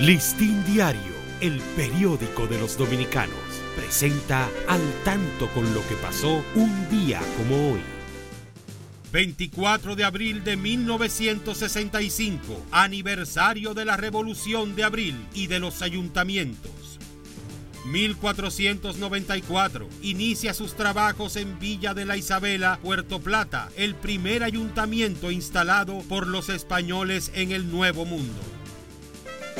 Listín Diario, el periódico de los dominicanos, presenta al tanto con lo que pasó un día como hoy. 24 de abril de 1965, aniversario de la Revolución de Abril y de los ayuntamientos. 1494. Inicia sus trabajos en Villa de la Isabela, Puerto Plata, el primer ayuntamiento instalado por los españoles en el Nuevo Mundo.